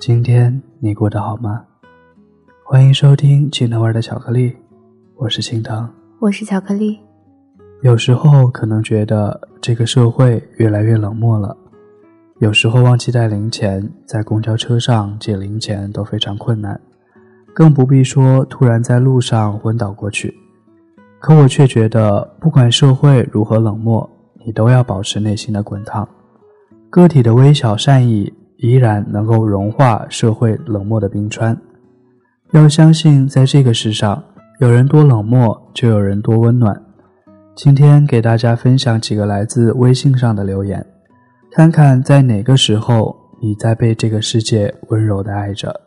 今天你过得好吗？欢迎收听青藤味的巧克力，我是青藤，我是巧克力。有时候可能觉得这个社会越来越冷漠了，有时候忘记带零钱，在公交车上借零钱都非常困难，更不必说突然在路上昏倒过去。可我却觉得，不管社会如何冷漠，你都要保持内心的滚烫，个体的微小善意。依然能够融化社会冷漠的冰川。要相信，在这个世上，有人多冷漠，就有人多温暖。今天给大家分享几个来自微信上的留言，看看在哪个时候你在被这个世界温柔的爱着。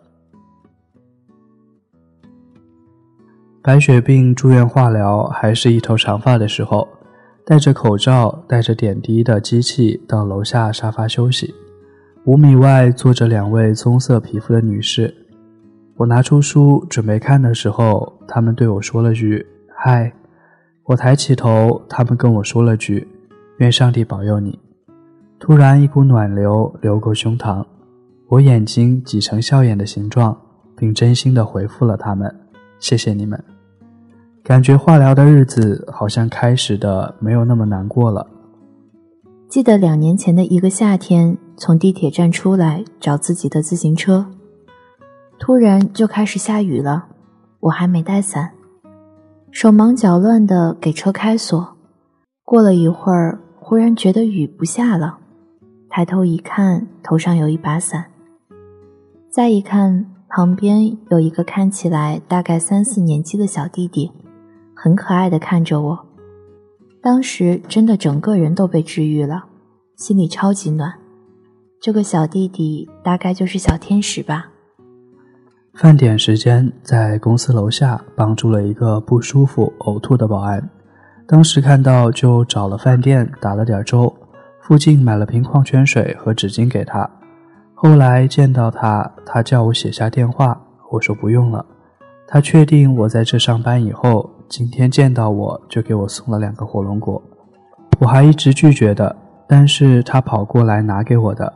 白血病住院化疗，还是一头长发的时候，戴着口罩、带着点滴的机器到楼下沙发休息。五米外坐着两位棕色皮肤的女士，我拿出书准备看的时候，她们对我说了句“嗨”。我抬起头，她们跟我说了句“愿上帝保佑你”。突然一股暖流流过胸膛，我眼睛挤成笑眼的形状，并真心的回复了他们：“谢谢你们。”感觉化疗的日子好像开始的没有那么难过了。记得两年前的一个夏天，从地铁站出来找自己的自行车，突然就开始下雨了。我还没带伞，手忙脚乱地给车开锁。过了一会儿，忽然觉得雨不下了，抬头一看，头上有一把伞。再一看，旁边有一个看起来大概三四年级的小弟弟，很可爱的看着我。当时真的整个人都被治愈了，心里超级暖。这个小弟弟大概就是小天使吧。饭点时间，在公司楼下帮助了一个不舒服呕吐的保安，当时看到就找了饭店打了点粥，附近买了瓶矿泉水和纸巾给他。后来见到他，他叫我写下电话，我说不用了。他确定我在这上班以后。今天见到我就给我送了两个火龙果，我还一直拒绝的，但是他跑过来拿给我的，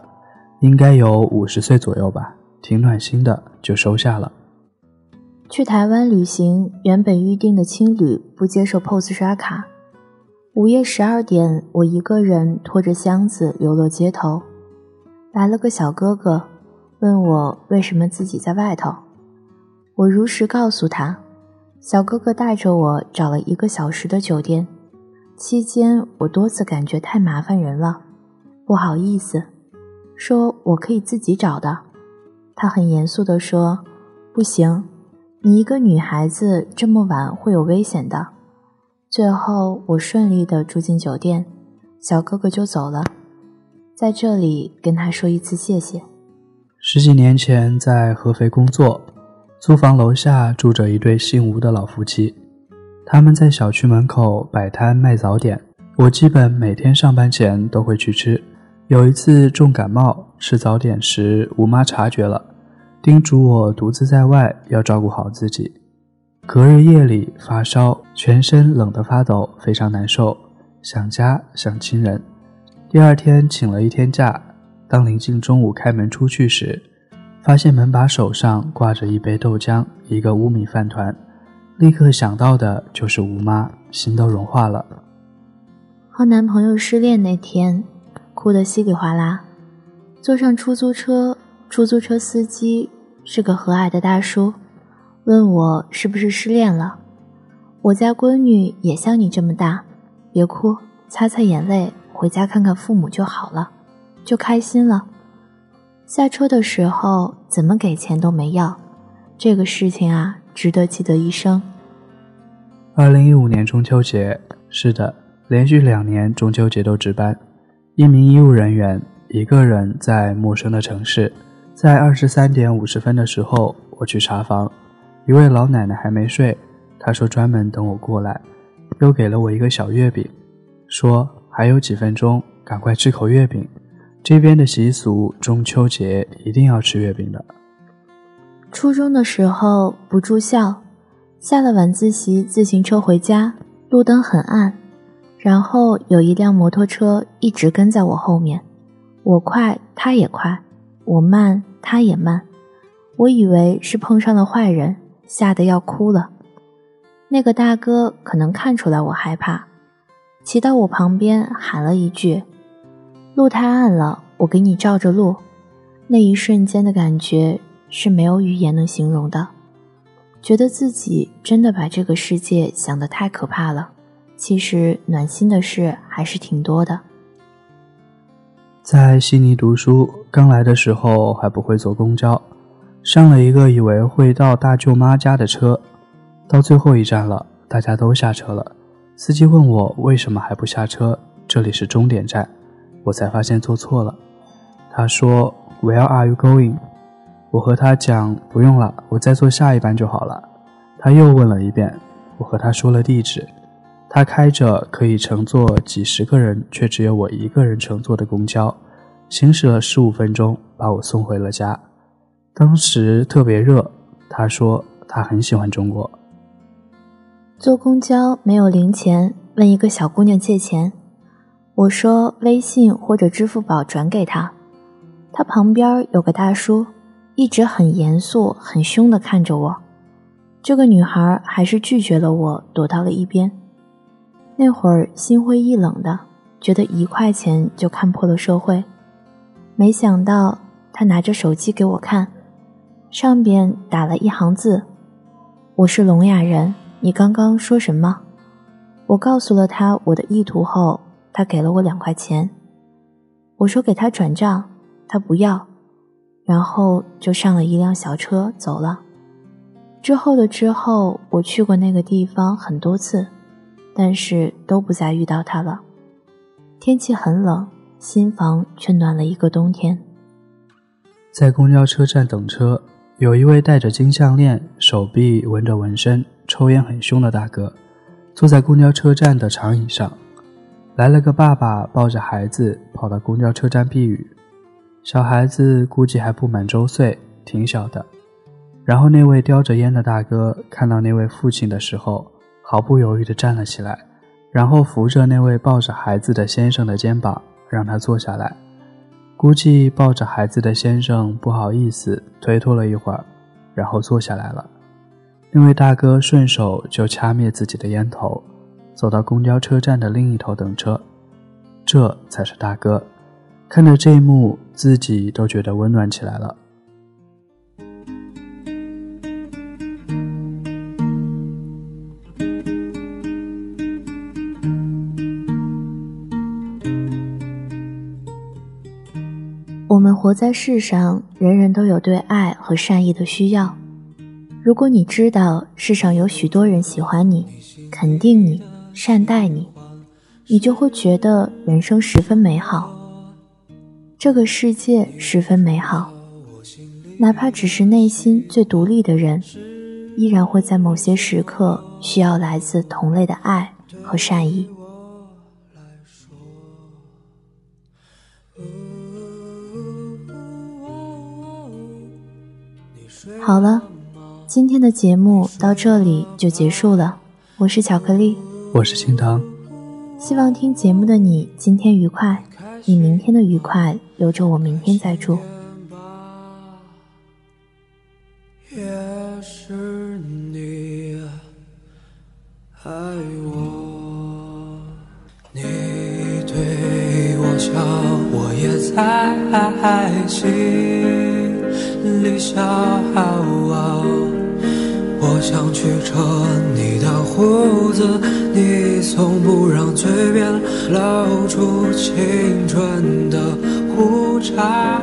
应该有五十岁左右吧，挺暖心的，就收下了。去台湾旅行，原本预定的青旅不接受 POS 刷卡，午夜十二点，我一个人拖着箱子流落街头，来了个小哥哥，问我为什么自己在外头，我如实告诉他。小哥哥带着我找了一个小时的酒店，期间我多次感觉太麻烦人了，不好意思，说我可以自己找的。他很严肃地说：“不行，你一个女孩子这么晚会有危险的。”最后我顺利的住进酒店，小哥哥就走了。在这里跟他说一次谢谢。十几年前在合肥工作。租房楼下住着一对姓吴的老夫妻，他们在小区门口摆摊卖早点，我基本每天上班前都会去吃。有一次重感冒，吃早点时吴妈察觉了，叮嘱我独自在外要照顾好自己。隔日夜里发烧，全身冷得发抖，非常难受，想家想亲人。第二天请了一天假，当临近中午开门出去时。发现门把手上挂着一杯豆浆，一个乌米饭团，立刻想到的就是吴妈，心都融化了。和男朋友失恋那天，哭得稀里哗啦。坐上出租车，出租车司机是个和蔼的大叔，问我是不是失恋了。我家闺女也像你这么大，别哭，擦擦眼泪，回家看看父母就好了，就开心了。下车的时候怎么给钱都没要，这个事情啊，值得记得一生。二零一五年中秋节，是的，连续两年中秋节都值班。一名医务人员一个人在陌生的城市，在二十三点五十分的时候，我去查房，一位老奶奶还没睡，她说专门等我过来，又给了我一个小月饼，说还有几分钟，赶快吃口月饼。这边的习俗，中秋节一定要吃月饼的。初中的时候不住校，下了晚自习自行车回家，路灯很暗，然后有一辆摩托车一直跟在我后面，我快他也快，我慢他也慢，我以为是碰上了坏人，吓得要哭了。那个大哥可能看出来我害怕，骑到我旁边喊了一句。路太暗了，我给你照着路。那一瞬间的感觉是没有语言能形容的，觉得自己真的把这个世界想得太可怕了。其实暖心的事还是挺多的。在悉尼读书，刚来的时候还不会坐公交，上了一个以为会到大舅妈家的车，到最后一站了，大家都下车了。司机问我为什么还不下车，这里是终点站。我才发现坐错了。他说：“Where are you going？” 我和他讲：“不用了，我再坐下一班就好了。”他又问了一遍。我和他说了地址。他开着可以乘坐几十个人，却只有我一个人乘坐的公交，行驶了十五分钟，把我送回了家。当时特别热。他说他很喜欢中国。坐公交没有零钱，问一个小姑娘借钱。我说微信或者支付宝转给她。她旁边有个大叔，一直很严肃、很凶地看着我。这个女孩还是拒绝了我，躲到了一边。那会儿心灰意冷的，觉得一块钱就看破了社会。没想到他拿着手机给我看，上边打了一行字：“我是聋哑人，你刚刚说什么？”我告诉了他我的意图后。他给了我两块钱，我说给他转账，他不要，然后就上了一辆小车走了。之后的之后，我去过那个地方很多次，但是都不再遇到他了。天气很冷，新房却暖了一个冬天。在公交车站等车，有一位戴着金项链、手臂纹着纹身、抽烟很凶的大哥，坐在公交车站的长椅上。来了个爸爸抱着孩子跑到公交车站避雨，小孩子估计还不满周岁，挺小的。然后那位叼着烟的大哥看到那位父亲的时候，毫不犹豫地站了起来，然后扶着那位抱着孩子的先生的肩膀，让他坐下来。估计抱着孩子的先生不好意思，推脱了一会儿，然后坐下来了。那位大哥顺手就掐灭自己的烟头。走到公交车站的另一头等车，这才是大哥。看着这一幕，自己都觉得温暖起来了。我们活在世上，人人都有对爱和善意的需要。如果你知道世上有许多人喜欢你，肯定你。善待你，你就会觉得人生十分美好，这个世界十分美好。哪怕只是内心最独立的人，依然会在某些时刻需要来自同类的爱和善意。好了，今天的节目到这里就结束了。我是巧克力。我是青藤，希望听节目的你今天愉快，你明天的愉快留着我明天再祝。也是你爱我，你对我笑，我也在心里笑。我想去扯你的胡子，你从不让嘴边露出青春的胡渣。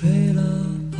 睡了吧